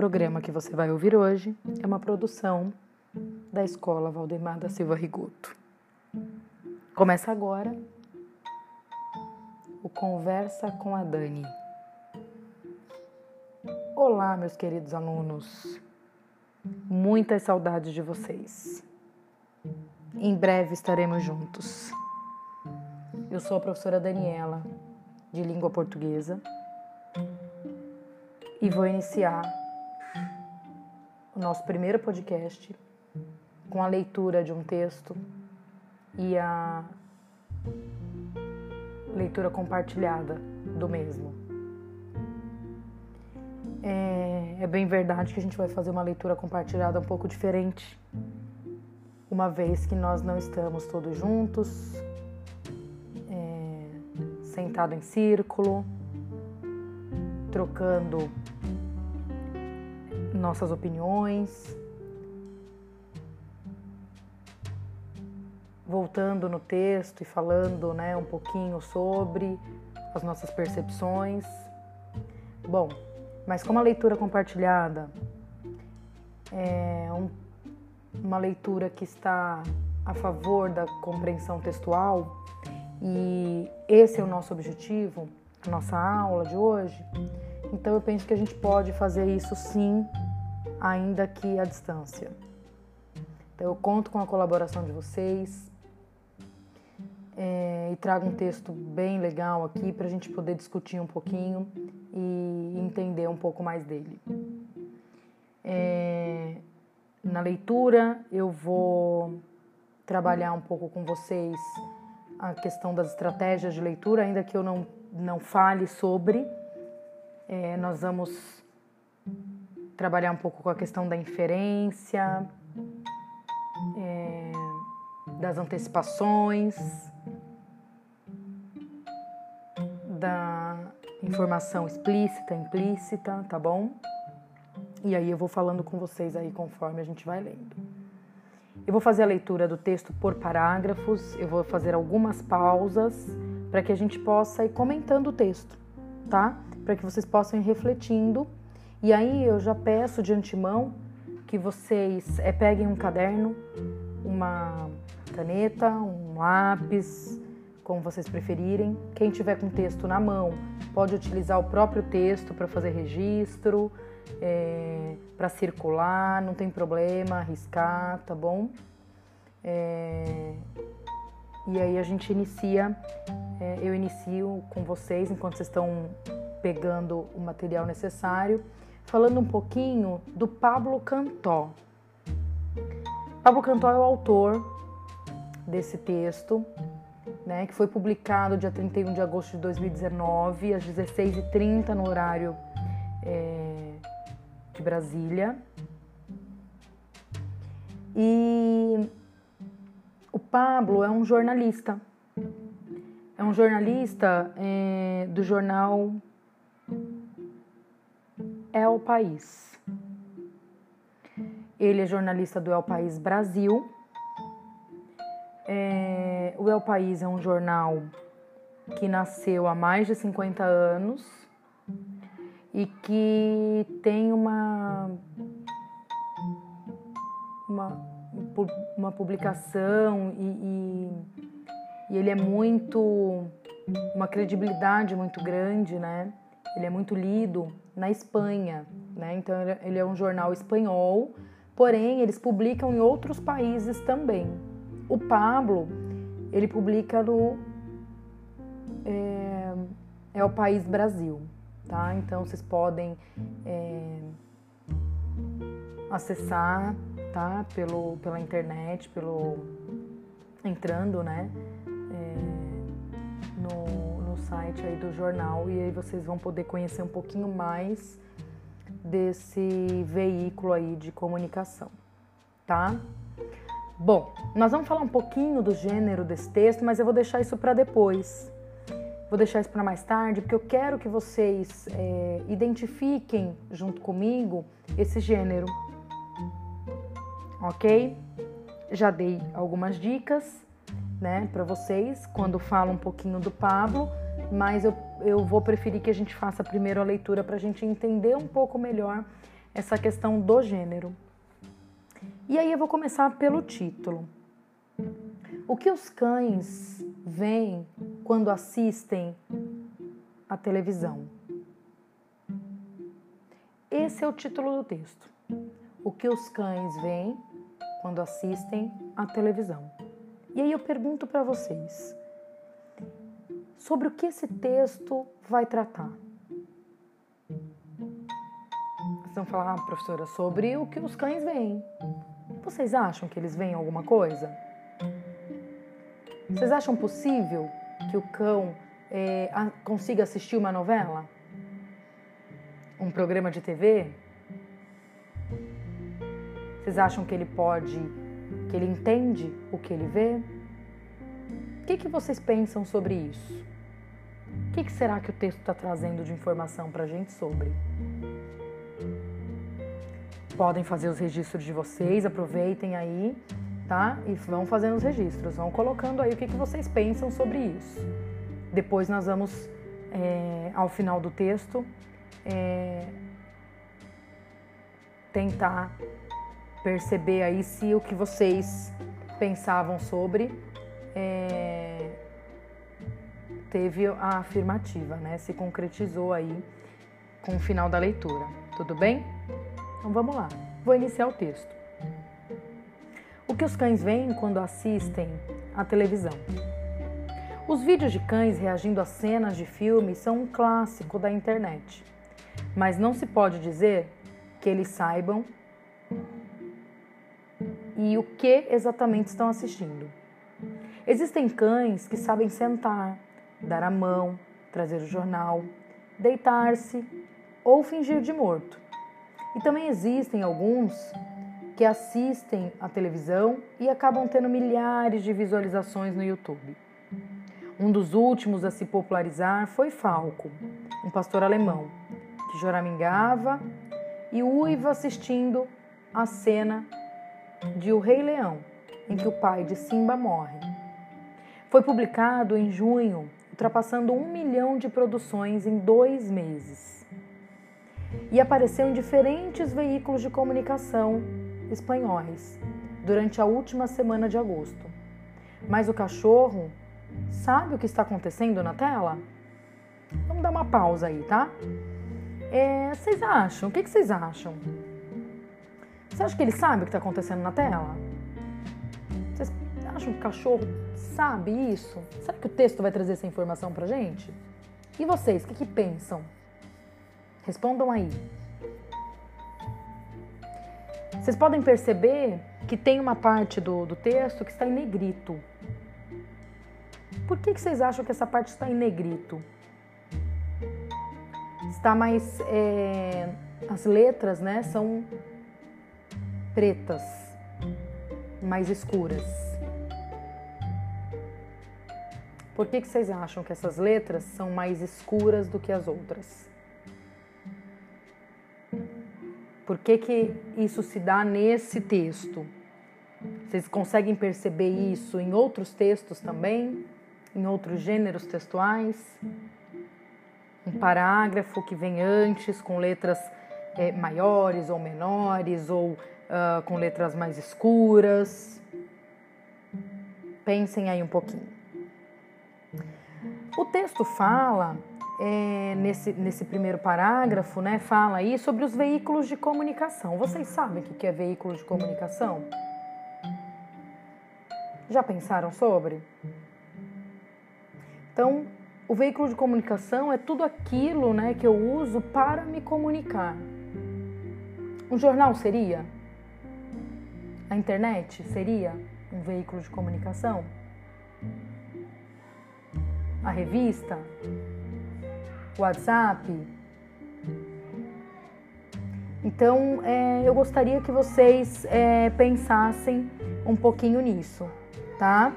programa que você vai ouvir hoje é uma produção da Escola Valdemar da Silva Rigoto. Começa agora o Conversa com a Dani. Olá, meus queridos alunos. Muitas saudades de vocês. Em breve estaremos juntos. Eu sou a professora Daniela, de língua portuguesa, e vou iniciar o nosso primeiro podcast com a leitura de um texto e a leitura compartilhada do mesmo. É, é, bem verdade que a gente vai fazer uma leitura compartilhada um pouco diferente, uma vez que nós não estamos todos juntos, é, sentado em círculo, trocando nossas opiniões, voltando no texto e falando né, um pouquinho sobre as nossas percepções. Bom, mas como a leitura compartilhada é um, uma leitura que está a favor da compreensão textual e esse é o nosso objetivo, a nossa aula de hoje, então eu penso que a gente pode fazer isso sim, ainda que à distância. Então eu conto com a colaboração de vocês é, e trago um texto bem legal aqui para a gente poder discutir um pouquinho e entender um pouco mais dele. É, na leitura eu vou trabalhar um pouco com vocês a questão das estratégias de leitura, ainda que eu não, não fale sobre é, nós vamos trabalhar um pouco com a questão da inferência, é, das antecipações, da informação explícita, implícita, tá bom? E aí eu vou falando com vocês aí conforme a gente vai lendo. Eu vou fazer a leitura do texto por parágrafos, eu vou fazer algumas pausas para que a gente possa ir comentando o texto, tá? Para que vocês possam ir refletindo. E aí eu já peço de antemão que vocês é, peguem um caderno, uma caneta, um lápis, como vocês preferirem. Quem tiver com texto na mão pode utilizar o próprio texto para fazer registro, é, para circular, não tem problema, arriscar, tá bom? É, e aí a gente inicia, é, eu inicio com vocês enquanto vocês estão pegando o material necessário, falando um pouquinho do Pablo Cantó. Pablo Cantó é o autor desse texto, né, que foi publicado dia 31 de agosto de 2019, às 16h30 no horário é, de Brasília. E o Pablo é um jornalista. É um jornalista é, do jornal é o País. Ele é jornalista do El País Brasil. É, o El País é um jornal que nasceu há mais de 50 anos e que tem uma, uma, uma publicação e, e, e ele é muito uma credibilidade muito grande, né? Ele é muito lido na Espanha, né? Então ele é um jornal espanhol, porém eles publicam em outros países também. O Pablo ele publica no é, é o país Brasil, tá? Então vocês podem é, acessar, tá? Pelo pela internet, pelo entrando, né? É, no site aí do jornal e aí vocês vão poder conhecer um pouquinho mais desse veículo aí de comunicação, tá? Bom, nós vamos falar um pouquinho do gênero desse texto, mas eu vou deixar isso para depois. Vou deixar isso para mais tarde, porque eu quero que vocês é, identifiquem junto comigo esse gênero, ok? Já dei algumas dicas, né, para vocês quando falo um pouquinho do Pablo mas eu, eu vou preferir que a gente faça primeiro a leitura para a gente entender um pouco melhor essa questão do gênero. E aí eu vou começar pelo título. O que os cães veem quando assistem a televisão? Esse é o título do texto. O que os cães veem quando assistem a televisão? E aí eu pergunto para vocês: sobre o que esse texto vai tratar? Vocês vão falar, ah, professora, sobre o que os cães veem. Vocês acham que eles veem alguma coisa? Vocês acham possível que o cão é, consiga assistir uma novela? Um programa de TV? Vocês acham que ele pode, que ele entende o que ele vê? O que, que vocês pensam sobre isso? O que, que será que o texto está trazendo de informação para a gente sobre? Podem fazer os registros de vocês, aproveitem aí tá? E vão fazendo os registros, vão colocando aí o que, que vocês pensam sobre isso. Depois nós vamos, é, ao final do texto, é, tentar perceber aí se o que vocês pensavam sobre é, teve a afirmativa, né? Se concretizou aí com o final da leitura. Tudo bem? Então vamos lá. Vou iniciar o texto. O que os cães veem quando assistem à televisão. Os vídeos de cães reagindo a cenas de filmes são um clássico da internet, mas não se pode dizer que eles saibam e o que exatamente estão assistindo. Existem cães que sabem sentar, dar a mão, trazer o jornal, deitar-se ou fingir de morto. E também existem alguns que assistem à televisão e acabam tendo milhares de visualizações no YouTube. Um dos últimos a se popularizar foi Falco, um pastor alemão, que choramingava e uiva assistindo a cena de O Rei Leão, em que o pai de Simba morre. Foi publicado em junho, ultrapassando um milhão de produções em dois meses. E apareceu em diferentes veículos de comunicação espanhóis durante a última semana de agosto. Mas o cachorro sabe o que está acontecendo na tela? Vamos dar uma pausa aí, tá? É, vocês acham? O que, vocês acham? Você acha que ele sabe o que está acontecendo na tela? Vocês acham que o cachorro sabe isso? Será que o texto vai trazer essa informação pra gente? E vocês, o que, que pensam? Respondam aí. Vocês podem perceber que tem uma parte do, do texto que está em negrito. Por que, que vocês acham que essa parte está em negrito? Está mais. É, as letras né, são pretas, mais escuras. Por que, que vocês acham que essas letras são mais escuras do que as outras? Por que, que isso se dá nesse texto? Vocês conseguem perceber isso em outros textos também? Em outros gêneros textuais? Um parágrafo que vem antes com letras é, maiores ou menores ou uh, com letras mais escuras? Pensem aí um pouquinho. O texto fala é, nesse, nesse primeiro parágrafo, né, fala aí sobre os veículos de comunicação. Vocês sabem o que é veículo de comunicação? Já pensaram sobre? Então, o veículo de comunicação é tudo aquilo né, que eu uso para me comunicar. Um jornal seria? A internet seria um veículo de comunicação? A revista? WhatsApp. Então, é, eu gostaria que vocês é, pensassem um pouquinho nisso, tá?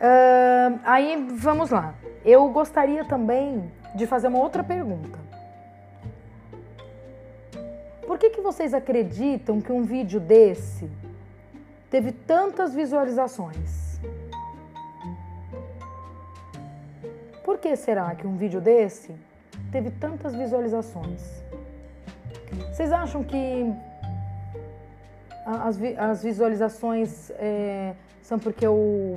Uh, aí, vamos lá. Eu gostaria também de fazer uma outra pergunta. Por que, que vocês acreditam que um vídeo desse teve tantas visualizações? Por que será que um vídeo desse teve tantas visualizações? Vocês acham que as, as visualizações é, são porque o,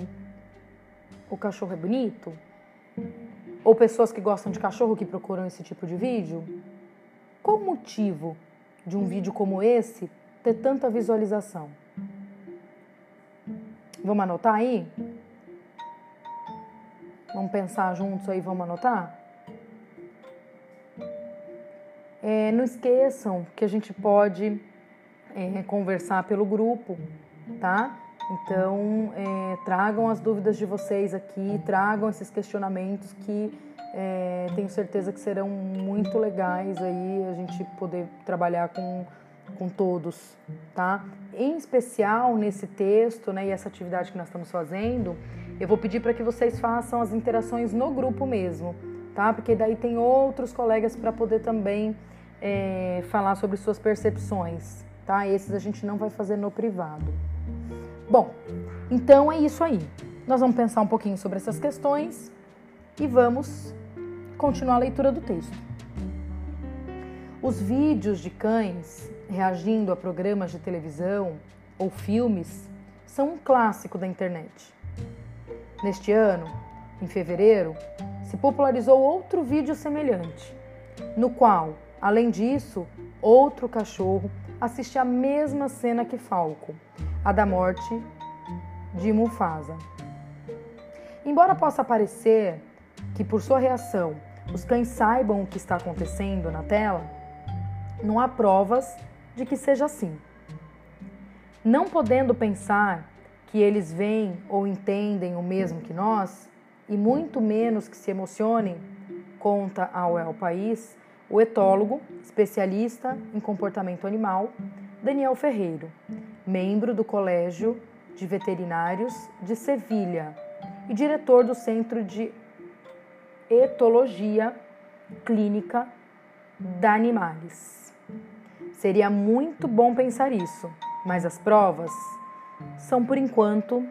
o cachorro é bonito? Ou pessoas que gostam de cachorro que procuram esse tipo de vídeo? Qual o motivo de um vídeo como esse ter tanta visualização? Vamos anotar aí? Vamos pensar juntos aí, vamos anotar? É, não esqueçam que a gente pode é, conversar pelo grupo, tá? Então, é, tragam as dúvidas de vocês aqui, tragam esses questionamentos que é, tenho certeza que serão muito legais aí a gente poder trabalhar com, com todos, tá? Em especial nesse texto, né, e essa atividade que nós estamos fazendo, eu vou pedir para que vocês façam as interações no grupo mesmo, tá? Porque daí tem outros colegas para poder também é, falar sobre suas percepções, tá? Esses a gente não vai fazer no privado. Bom, então é isso aí. Nós vamos pensar um pouquinho sobre essas questões e vamos continuar a leitura do texto. Os vídeos de cães reagindo a programas de televisão ou filmes são um clássico da internet. Neste ano, em fevereiro, se popularizou outro vídeo semelhante, no qual, além disso, outro cachorro assiste a mesma cena que Falco, a da morte de Mufasa. Embora possa parecer que, por sua reação, os cães saibam o que está acontecendo na tela, não há provas de que seja assim. Não podendo pensar que eles veem ou entendem o mesmo que nós, e muito menos que se emocionem, conta ao El País o etólogo, especialista em comportamento animal, Daniel Ferreiro, membro do Colégio de Veterinários de Sevilha e diretor do Centro de Etologia Clínica da Animales. Seria muito bom pensar isso, mas as provas são por enquanto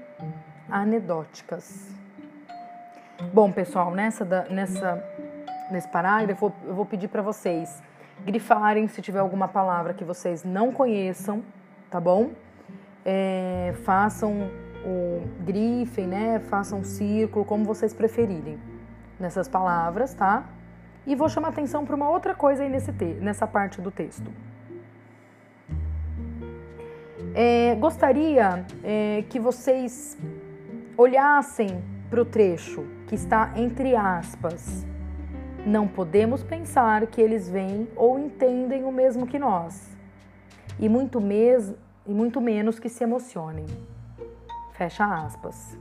anedóticas. Bom, pessoal, nessa, nessa nesse parágrafo, eu vou pedir para vocês grifarem se tiver alguma palavra que vocês não conheçam, tá bom? É, façam o grifem, né? Façam um círculo, como vocês preferirem nessas palavras, tá? E vou chamar atenção para uma outra coisa aí nesse te nessa parte do texto. É, gostaria é, que vocês olhassem para o trecho que está entre aspas não podemos pensar que eles veem ou entendem o mesmo que nós, e muito, mes e muito menos que se emocionem. Fecha aspas.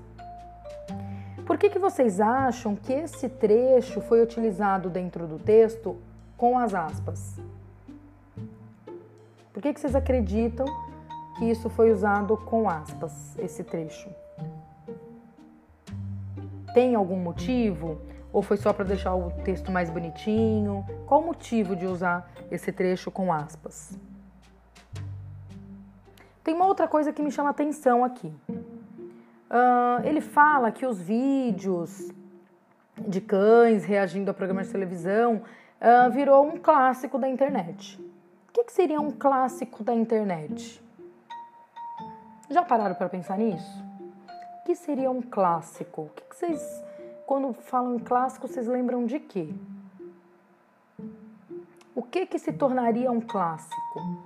Por que, que vocês acham que esse trecho foi utilizado dentro do texto com as aspas? Por que, que vocês acreditam que isso foi usado com aspas, esse trecho? Tem algum motivo? Ou foi só para deixar o texto mais bonitinho? Qual o motivo de usar esse trecho com aspas? Tem uma outra coisa que me chama atenção aqui. Uh, ele fala que os vídeos de cães reagindo a programas de televisão uh, virou um clássico da internet. O que, que seria um clássico da internet? Já pararam para pensar nisso? O que seria um clássico? O que, vocês quando falam em clássico, vocês lembram de quê? O que que se tornaria um clássico?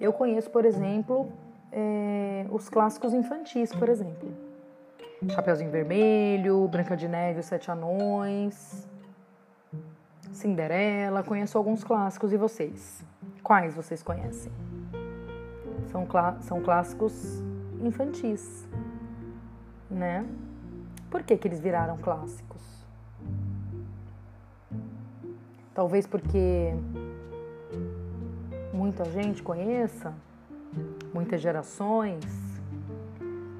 Eu conheço, por exemplo, é, os clássicos infantis, por exemplo. Chapeuzinho Vermelho, Branca de Neve, Os Sete Anões, Cinderela. Conheço alguns clássicos e vocês? Quais vocês conhecem? São, clá são clássicos infantis, né? Por que, que eles viraram clássicos? Talvez porque muita gente conheça, muitas gerações.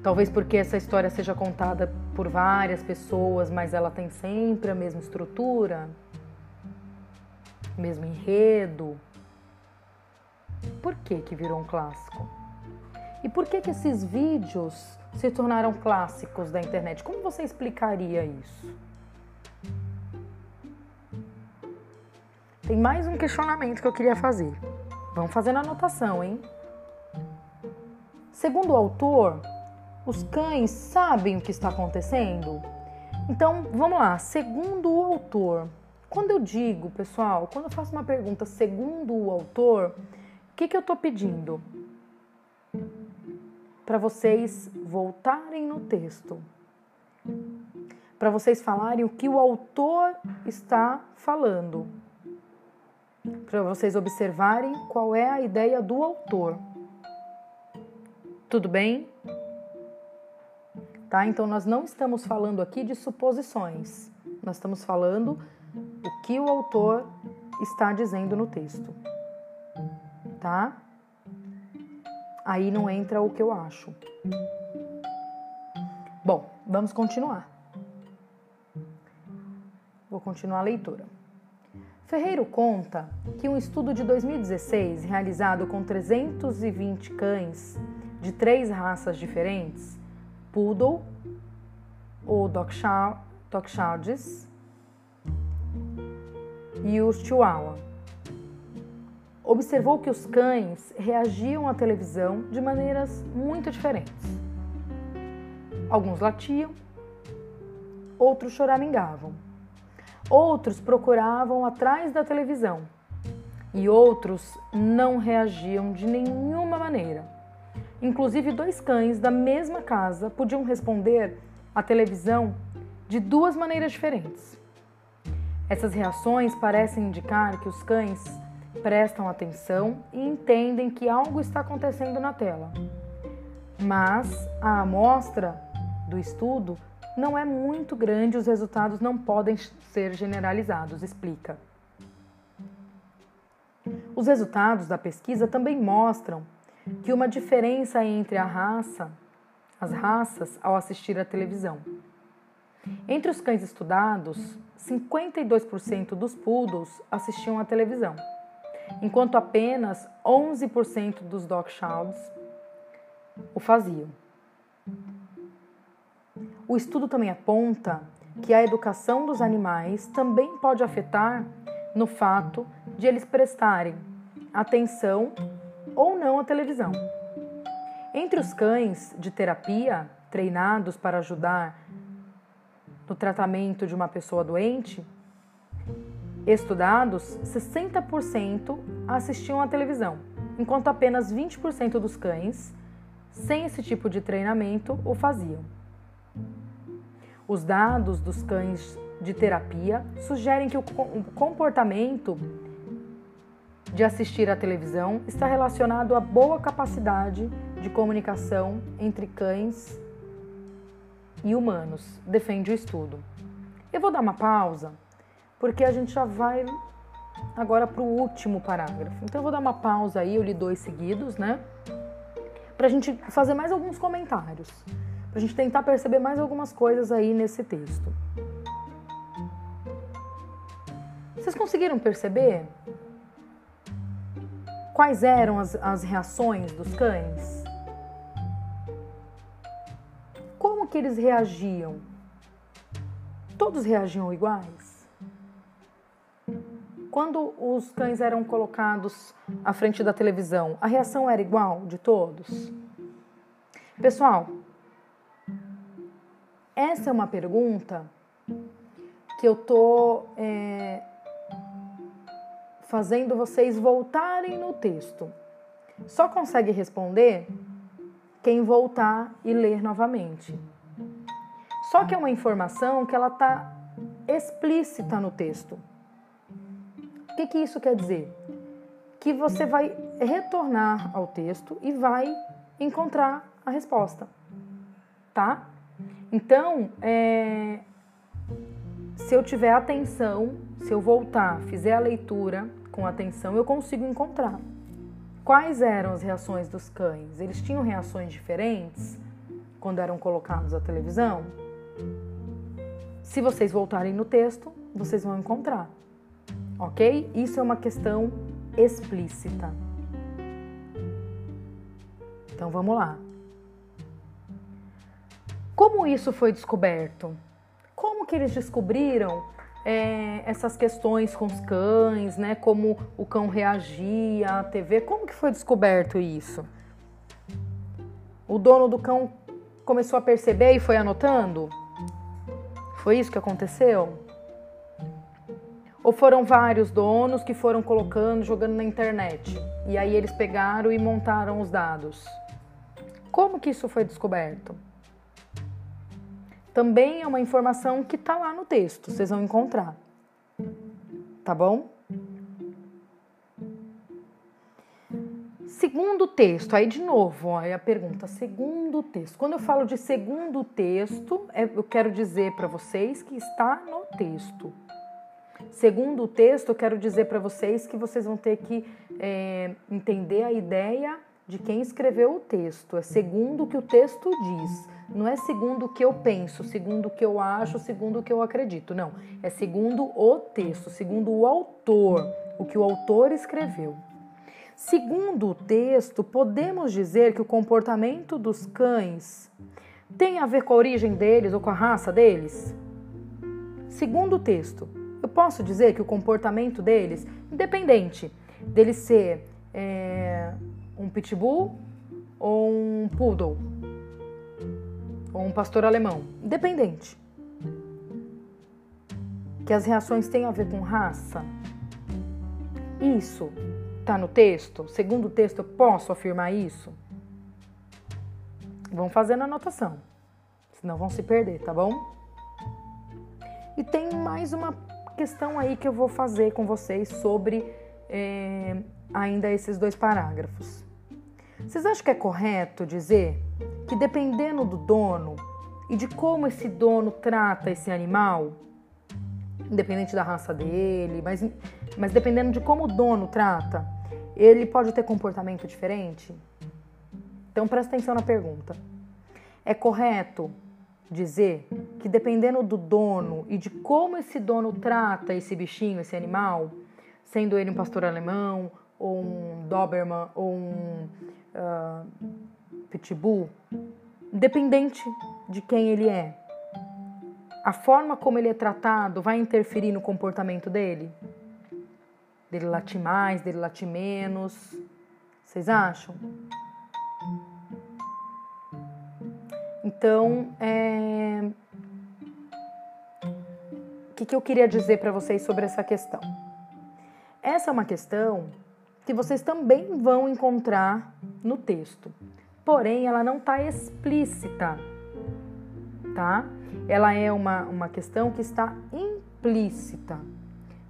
Talvez porque essa história seja contada por várias pessoas, mas ela tem sempre a mesma estrutura, mesmo enredo. Por que que virou um clássico? E por que que esses vídeos se tornaram clássicos da internet. Como você explicaria isso? tem mais um questionamento que eu queria fazer. Vamos fazendo anotação, hein? Segundo o autor, os cães sabem o que está acontecendo? Então, vamos lá. Segundo o autor, quando eu digo, pessoal, quando eu faço uma pergunta segundo o autor, o que, que eu estou pedindo? Para vocês voltarem no texto. Para vocês falarem o que o autor está falando para vocês observarem qual é a ideia do autor. Tudo bem? Tá? Então nós não estamos falando aqui de suposições. Nós estamos falando o que o autor está dizendo no texto. Tá? Aí não entra o que eu acho. Bom, vamos continuar. Vou continuar a leitura. Ferreiro conta que um estudo de 2016, realizado com 320 cães de três raças diferentes, Poodle, o Dachshunds e o Chihuahua, observou que os cães reagiam à televisão de maneiras muito diferentes. Alguns latiam, outros choramingavam Outros procuravam atrás da televisão e outros não reagiam de nenhuma maneira. Inclusive, dois cães da mesma casa podiam responder à televisão de duas maneiras diferentes. Essas reações parecem indicar que os cães prestam atenção e entendem que algo está acontecendo na tela. Mas a amostra do estudo não é muito grande, os resultados não podem ser generalizados, explica. Os resultados da pesquisa também mostram que uma diferença entre a raça, as raças ao assistir à televisão. Entre os cães estudados, 52% dos poodles assistiam à televisão, enquanto apenas 11% dos dachshunds o faziam. O estudo também aponta que a educação dos animais também pode afetar no fato de eles prestarem atenção ou não à televisão. Entre os cães de terapia treinados para ajudar no tratamento de uma pessoa doente, estudados, 60% assistiam à televisão, enquanto apenas 20% dos cães sem esse tipo de treinamento o faziam. Os dados dos cães de terapia sugerem que o comportamento de assistir à televisão está relacionado à boa capacidade de comunicação entre cães e humanos, defende o estudo. Eu vou dar uma pausa, porque a gente já vai agora para o último parágrafo. Então eu vou dar uma pausa aí, eu li dois seguidos, né? Para a gente fazer mais alguns comentários para a gente tentar perceber mais algumas coisas aí nesse texto. Vocês conseguiram perceber quais eram as, as reações dos cães? Como que eles reagiam? Todos reagiam iguais? Quando os cães eram colocados à frente da televisão, a reação era igual de todos? Pessoal, essa é uma pergunta que eu tô é, fazendo vocês voltarem no texto. Só consegue responder quem voltar e ler novamente. Só que é uma informação que ela está explícita no texto. O que, que isso quer dizer? Que você vai retornar ao texto e vai encontrar a resposta, tá? Então, é, se eu tiver atenção, se eu voltar, fizer a leitura com atenção, eu consigo encontrar. Quais eram as reações dos cães? Eles tinham reações diferentes quando eram colocados à televisão? Se vocês voltarem no texto, vocês vão encontrar. Ok? Isso é uma questão explícita. Então vamos lá. Como isso foi descoberto? Como que eles descobriram é, essas questões com os cães, né? Como o cão reagia à TV. Como que foi descoberto isso? O dono do cão começou a perceber e foi anotando? Foi isso que aconteceu? Ou foram vários donos que foram colocando, jogando na internet? E aí eles pegaram e montaram os dados. Como que isso foi descoberto? Também é uma informação que está lá no texto, vocês vão encontrar. Tá bom? Segundo texto, aí de novo, aí a pergunta, segundo texto. Quando eu falo de segundo texto, é, eu quero dizer para vocês que está no texto. Segundo o texto, eu quero dizer para vocês que vocês vão ter que é, entender a ideia de quem escreveu o texto. É segundo o que o texto diz. Não é segundo o que eu penso, segundo o que eu acho, segundo o que eu acredito. Não. É segundo o texto, segundo o autor, o que o autor escreveu. Segundo o texto, podemos dizer que o comportamento dos cães tem a ver com a origem deles ou com a raça deles? Segundo o texto, eu posso dizer que o comportamento deles, independente dele ser é, um pitbull ou um poodle ou um pastor alemão, independente, que as reações têm a ver com raça, isso Está no texto? Segundo o texto, eu posso afirmar isso? Vão fazendo anotação, senão vão se perder, tá bom? E tem mais uma questão aí que eu vou fazer com vocês sobre é, ainda esses dois parágrafos. Vocês acham que é correto dizer que dependendo do dono e de como esse dono trata esse animal, independente da raça dele, mas, mas dependendo de como o dono trata, ele pode ter comportamento diferente? Então presta atenção na pergunta. É correto dizer que dependendo do dono e de como esse dono trata esse bichinho, esse animal, sendo ele um pastor alemão, ou um Doberman, ou um uh, Pitbull, independente de quem ele é, a forma como ele é tratado vai interferir no comportamento dele? Dele latir mais, dele latir menos. Vocês acham? Então, é... o que, que eu queria dizer para vocês sobre essa questão? Essa é uma questão que vocês também vão encontrar no texto, porém ela não está explícita, tá? Ela é uma, uma questão que está implícita.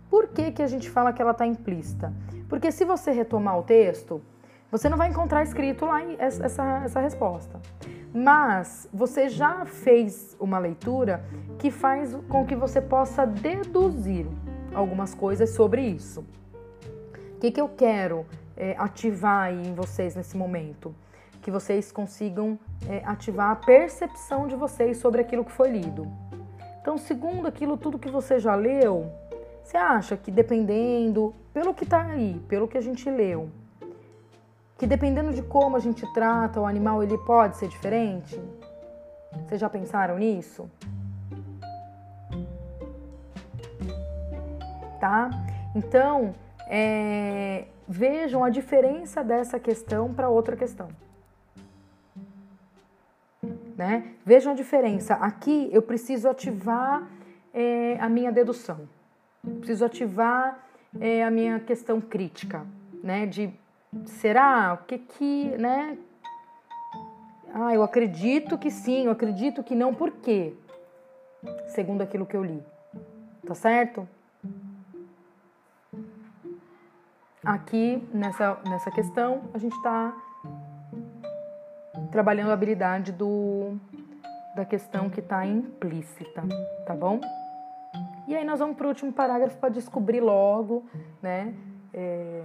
Por que, que a gente fala que ela está implícita? Porque se você retomar o texto, você não vai encontrar escrito lá essa, essa resposta. Mas você já fez uma leitura que faz com que você possa deduzir algumas coisas sobre isso. O que, que eu quero é, ativar aí em vocês nesse momento? Que vocês consigam é, ativar a percepção de vocês sobre aquilo que foi lido. Então, segundo aquilo tudo que você já leu, você acha que dependendo, pelo que está aí, pelo que a gente leu, que dependendo de como a gente trata o animal, ele pode ser diferente? Vocês já pensaram nisso? Tá? Então, é, vejam a diferença dessa questão para outra questão. Né? Vejam a diferença. Aqui eu preciso ativar é, a minha dedução preciso ativar é, a minha questão crítica, né? De será o que que, né? Ah, eu acredito que sim, eu acredito que não, por quê? Segundo aquilo que eu li. Tá certo? Aqui nessa, nessa questão, a gente está trabalhando a habilidade do, da questão que está implícita, tá bom? E aí nós vamos para o último parágrafo para descobrir logo, né, é,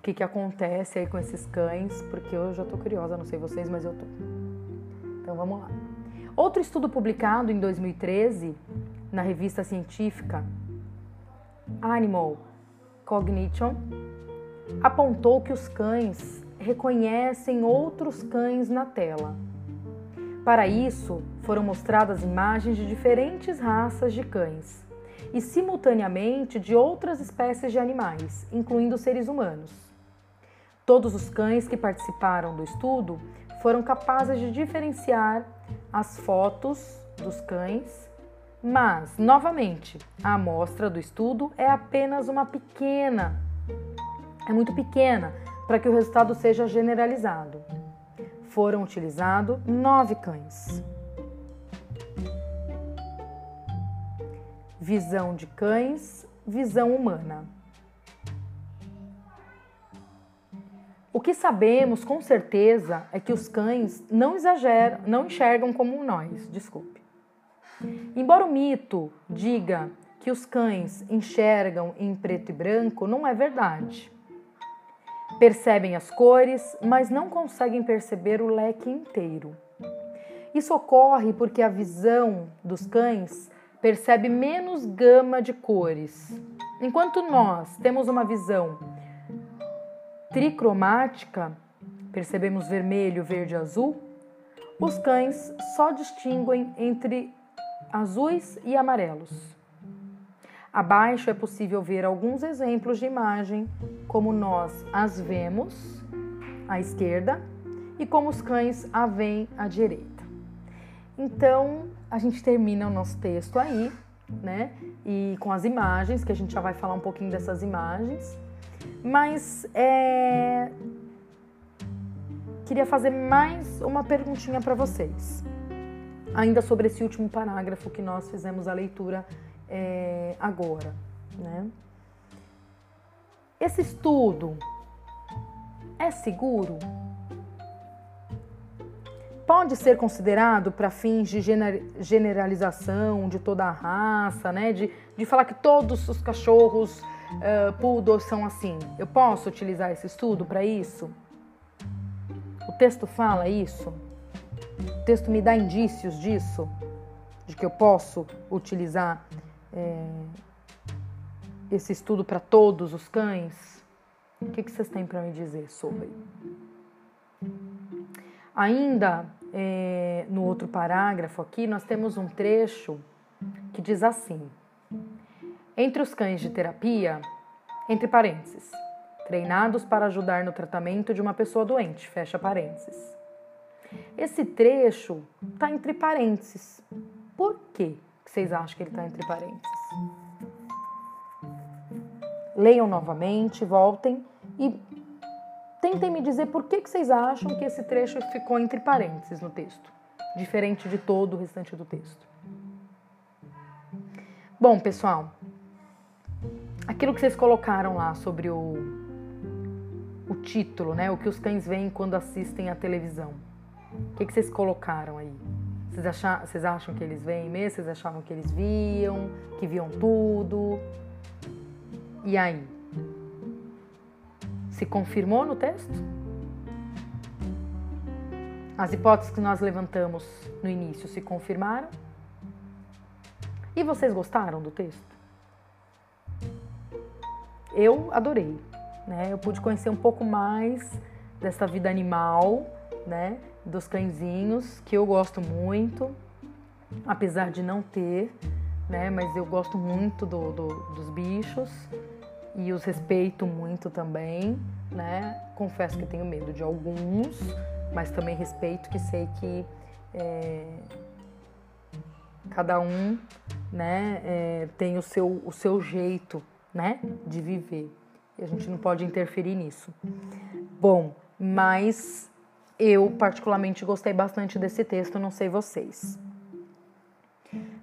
o que, que acontece aí com esses cães, porque eu já estou curiosa, não sei vocês, mas eu tô. Então vamos lá. Outro estudo publicado em 2013 na revista científica Animal Cognition apontou que os cães reconhecem outros cães na tela Para isso, foram mostradas imagens de diferentes raças de cães e, simultaneamente, de outras espécies de animais, incluindo seres humanos. Todos os cães que participaram do estudo foram capazes de diferenciar as fotos dos cães, mas, novamente, a amostra do estudo é apenas uma pequena, é muito pequena para que o resultado seja generalizado. Foram utilizados nove cães. Visão de cães, visão humana. O que sabemos com certeza é que os cães não exageram, não enxergam como nós, desculpe. Embora o mito diga que os cães enxergam em preto e branco, não é verdade. Percebem as cores, mas não conseguem perceber o leque inteiro. Isso ocorre porque a visão dos cães percebe menos gama de cores. Enquanto nós temos uma visão tricromática, percebemos vermelho, verde e azul, os cães só distinguem entre azuis e amarelos. Abaixo é possível ver alguns exemplos de imagem, como nós as vemos à esquerda e como os cães a veem à direita. Então, a gente termina o nosso texto aí, né? E com as imagens, que a gente já vai falar um pouquinho dessas imagens. Mas é... queria fazer mais uma perguntinha para vocês ainda sobre esse último parágrafo que nós fizemos a leitura é, agora. Né? Esse estudo é seguro? Pode ser considerado para fins de generalização de toda a raça, né? de, de falar que todos os cachorros uh, poodles são assim. Eu posso utilizar esse estudo para isso? O texto fala isso? O texto me dá indícios disso, de que eu posso utilizar é, esse estudo para todos os cães. O que, que vocês têm para me dizer sobre? Ainda é, no outro parágrafo aqui, nós temos um trecho que diz assim: Entre os cães de terapia, entre parênteses, treinados para ajudar no tratamento de uma pessoa doente, fecha parênteses. Esse trecho está entre parênteses. Por que vocês acham que ele está entre parênteses? Leiam novamente, voltem e tentem me dizer por que vocês acham que esse trecho ficou entre parênteses no texto, diferente de todo o restante do texto. Bom, pessoal, aquilo que vocês colocaram lá sobre o, o título, né? O que os cães veem quando assistem à televisão. O que, que vocês colocaram aí? Vocês, acham, vocês acham que eles veem mesmo? Vocês achavam que eles viam, que viam tudo? E aí? Se confirmou no texto? As hipóteses que nós levantamos no início se confirmaram? E vocês gostaram do texto? Eu adorei, né? Eu pude conhecer um pouco mais dessa vida animal, né? dos cãezinhos, que eu gosto muito, apesar de não ter, né? Mas eu gosto muito do, do, dos bichos e os respeito muito também, né? Confesso que tenho medo de alguns, mas também respeito que sei que é, cada um, né, é, tem o seu, o seu jeito, né, de viver. E a gente não pode interferir nisso. Bom, mas eu, particularmente, gostei bastante desse texto, não sei vocês.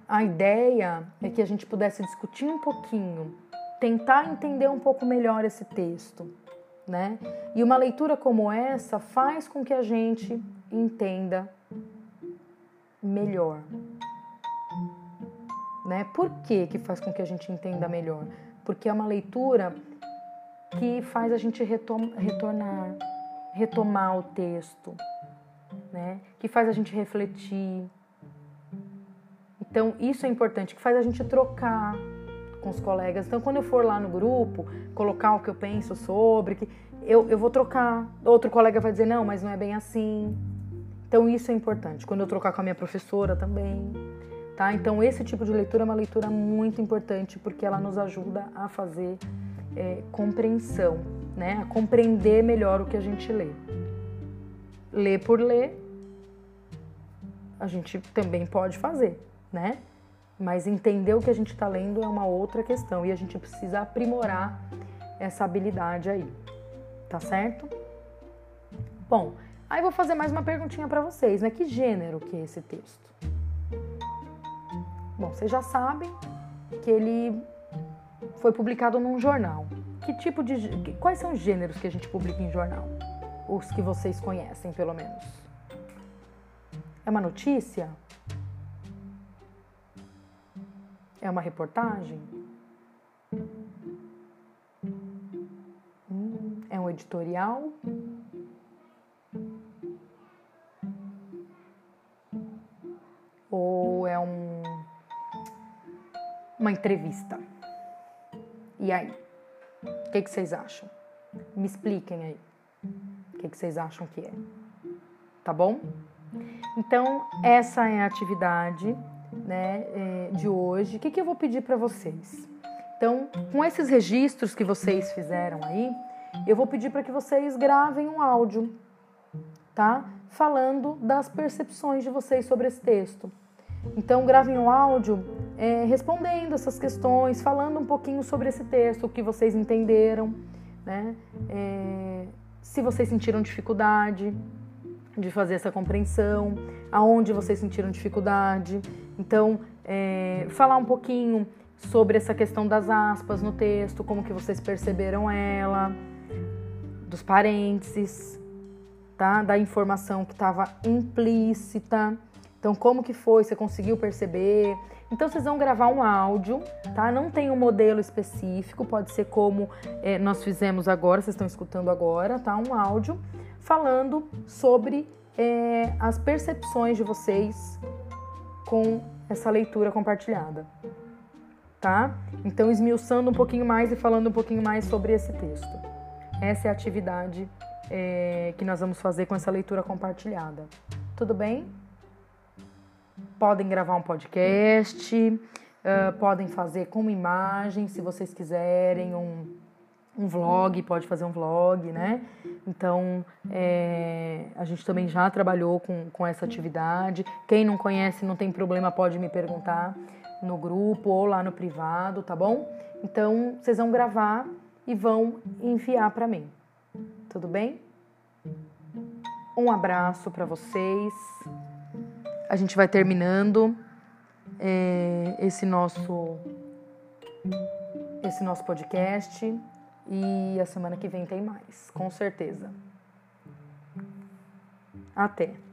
A ideia é que a gente pudesse discutir um pouquinho, tentar entender um pouco melhor esse texto, né? E uma leitura como essa faz com que a gente entenda melhor. Né? Por que, que faz com que a gente entenda melhor? Porque é uma leitura que faz a gente retornar, retomar o texto, né? Que faz a gente refletir. Então, isso é importante, que faz a gente trocar com os colegas. Então, quando eu for lá no grupo, colocar o que eu penso sobre, que eu, eu vou trocar. Outro colega vai dizer, não, mas não é bem assim. Então isso é importante. Quando eu trocar com a minha professora também, tá? Então esse tipo de leitura é uma leitura muito importante porque ela nos ajuda a fazer é, compreensão, né? A compreender melhor o que a gente lê. Ler por ler, a gente também pode fazer, né? Mas entender o que a gente está lendo é uma outra questão e a gente precisa aprimorar essa habilidade aí, tá certo? Bom, aí vou fazer mais uma perguntinha para vocês, né? Que gênero que é esse texto? Bom, vocês já sabem que ele foi publicado num jornal. Que tipo de quais são os gêneros que a gente publica em jornal? Os que vocês conhecem, pelo menos. É uma notícia? É uma reportagem? Hum, é um editorial? Ou é um, uma entrevista? E aí? O que, que vocês acham? Me expliquem aí. O que, que vocês acham que é? Tá bom? Então, essa é a atividade né, é, de hoje. O que, que eu vou pedir para vocês? Então, com esses registros que vocês fizeram aí, eu vou pedir para que vocês gravem um áudio, tá? Falando das percepções de vocês sobre esse texto. Então, gravem um áudio é, respondendo essas questões, falando um pouquinho sobre esse texto, o que vocês entenderam, né? É, se vocês sentiram dificuldade de fazer essa compreensão, aonde vocês sentiram dificuldade. Então, é, falar um pouquinho sobre essa questão das aspas no texto, como que vocês perceberam ela, dos parênteses, tá? Da informação que estava implícita. Então, como que foi? Você conseguiu perceber? Então, vocês vão gravar um áudio, tá? Não tem um modelo específico, pode ser como é, nós fizemos agora, vocês estão escutando agora, tá? Um áudio falando sobre é, as percepções de vocês com essa leitura compartilhada, tá? Então, esmiuçando um pouquinho mais e falando um pouquinho mais sobre esse texto. Essa é a atividade é, que nós vamos fazer com essa leitura compartilhada. Tudo bem? Podem gravar um podcast, uh, podem fazer com imagem, se vocês quiserem, um, um vlog, pode fazer um vlog, né? Então, é, a gente também já trabalhou com, com essa atividade. Quem não conhece, não tem problema, pode me perguntar no grupo ou lá no privado, tá bom? Então, vocês vão gravar e vão enviar para mim. Tudo bem? Um abraço para vocês a gente vai terminando é, esse nosso esse nosso podcast e a semana que vem tem mais, com certeza. Até.